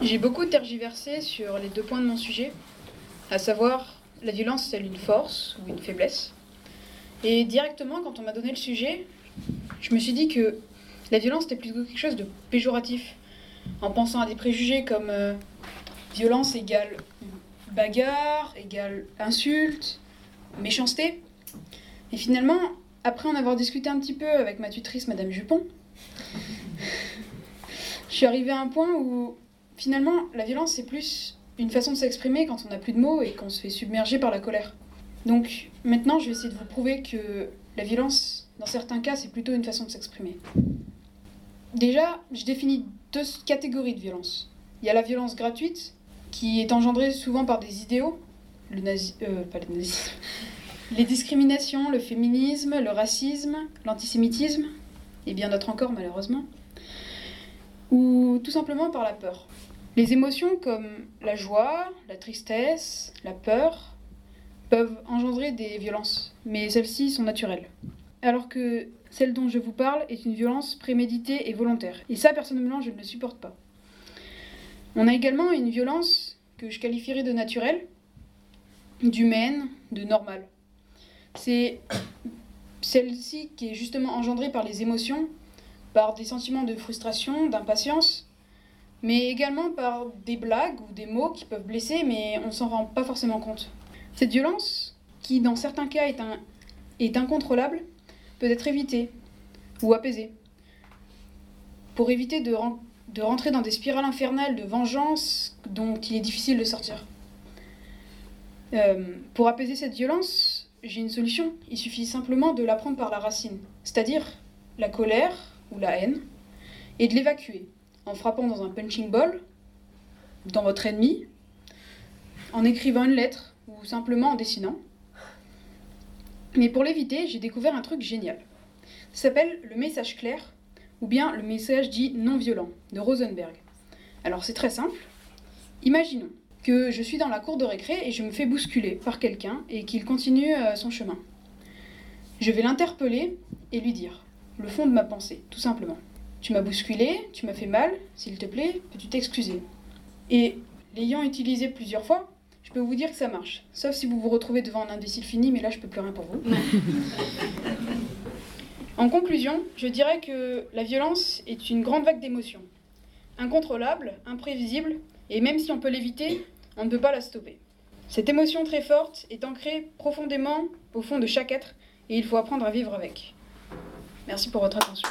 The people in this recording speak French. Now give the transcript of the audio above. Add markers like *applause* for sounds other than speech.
J'ai beaucoup tergiversé sur les deux points de mon sujet, à savoir la violence est-elle une force ou une faiblesse Et directement, quand on m'a donné le sujet, je me suis dit que la violence était plutôt quelque chose de péjoratif, en pensant à des préjugés comme euh, violence égale bagarre, égale insulte, méchanceté. Et finalement, après en avoir discuté un petit peu avec ma tutrice, Madame Jupon, *laughs* je suis arrivée à un point où finalement la violence c'est plus une façon de s'exprimer quand on n'a plus de mots et qu'on se fait submerger par la colère. Donc maintenant je vais essayer de vous prouver que la violence, dans certains cas, c'est plutôt une façon de s'exprimer. Déjà, je définis deux catégories de violence. Il y a la violence gratuite, qui est engendrée souvent par des idéaux, le nazi, euh, pas le nazisme, *laughs* les discriminations, le féminisme, le racisme, l'antisémitisme, et bien d'autres encore malheureusement, ou tout simplement par la peur. Les émotions comme la joie, la tristesse, la peur peuvent engendrer des violences, mais celles-ci sont naturelles. Alors que celle dont je vous parle est une violence préméditée et volontaire. Et ça, personnellement, je ne le supporte pas. On a également une violence que je qualifierais de naturelle, d'humaine, de normale. C'est celle-ci qui est justement engendrée par les émotions, par des sentiments de frustration, d'impatience, mais également par des blagues ou des mots qui peuvent blesser, mais on s'en rend pas forcément compte. Cette violence, qui dans certains cas est, est incontrôlable, peut être évitée ou apaisée. Pour éviter de, de rentrer dans des spirales infernales de vengeance dont il est difficile de sortir. Euh, pour apaiser cette violence, j'ai une solution. Il suffit simplement de la prendre par la racine, c'est-à-dire la colère ou la haine, et de l'évacuer en frappant dans un punching ball, dans votre ennemi, en écrivant une lettre ou simplement en dessinant. Mais pour l'éviter, j'ai découvert un truc génial. Ça s'appelle le message clair ou bien le message dit non violent de Rosenberg. Alors c'est très simple. Imaginons que je suis dans la cour de récré et je me fais bousculer par quelqu'un et qu'il continue euh, son chemin. Je vais l'interpeller et lui dire le fond de ma pensée, tout simplement. Tu m'as bousculé, tu m'as fait mal, s'il te plaît, peux-tu t'excuser? Et l'ayant utilisé plusieurs fois, je peux vous dire que ça marche. Sauf si vous vous retrouvez devant un imbécile fini, mais là je peux plus rien pour vous. *laughs* en conclusion, je dirais que la violence est une grande vague d'émotions. Incontrôlable, imprévisible, et même si on peut l'éviter, on ne peut pas la stopper. Cette émotion très forte est ancrée profondément au fond de chaque être et il faut apprendre à vivre avec. Merci pour votre attention.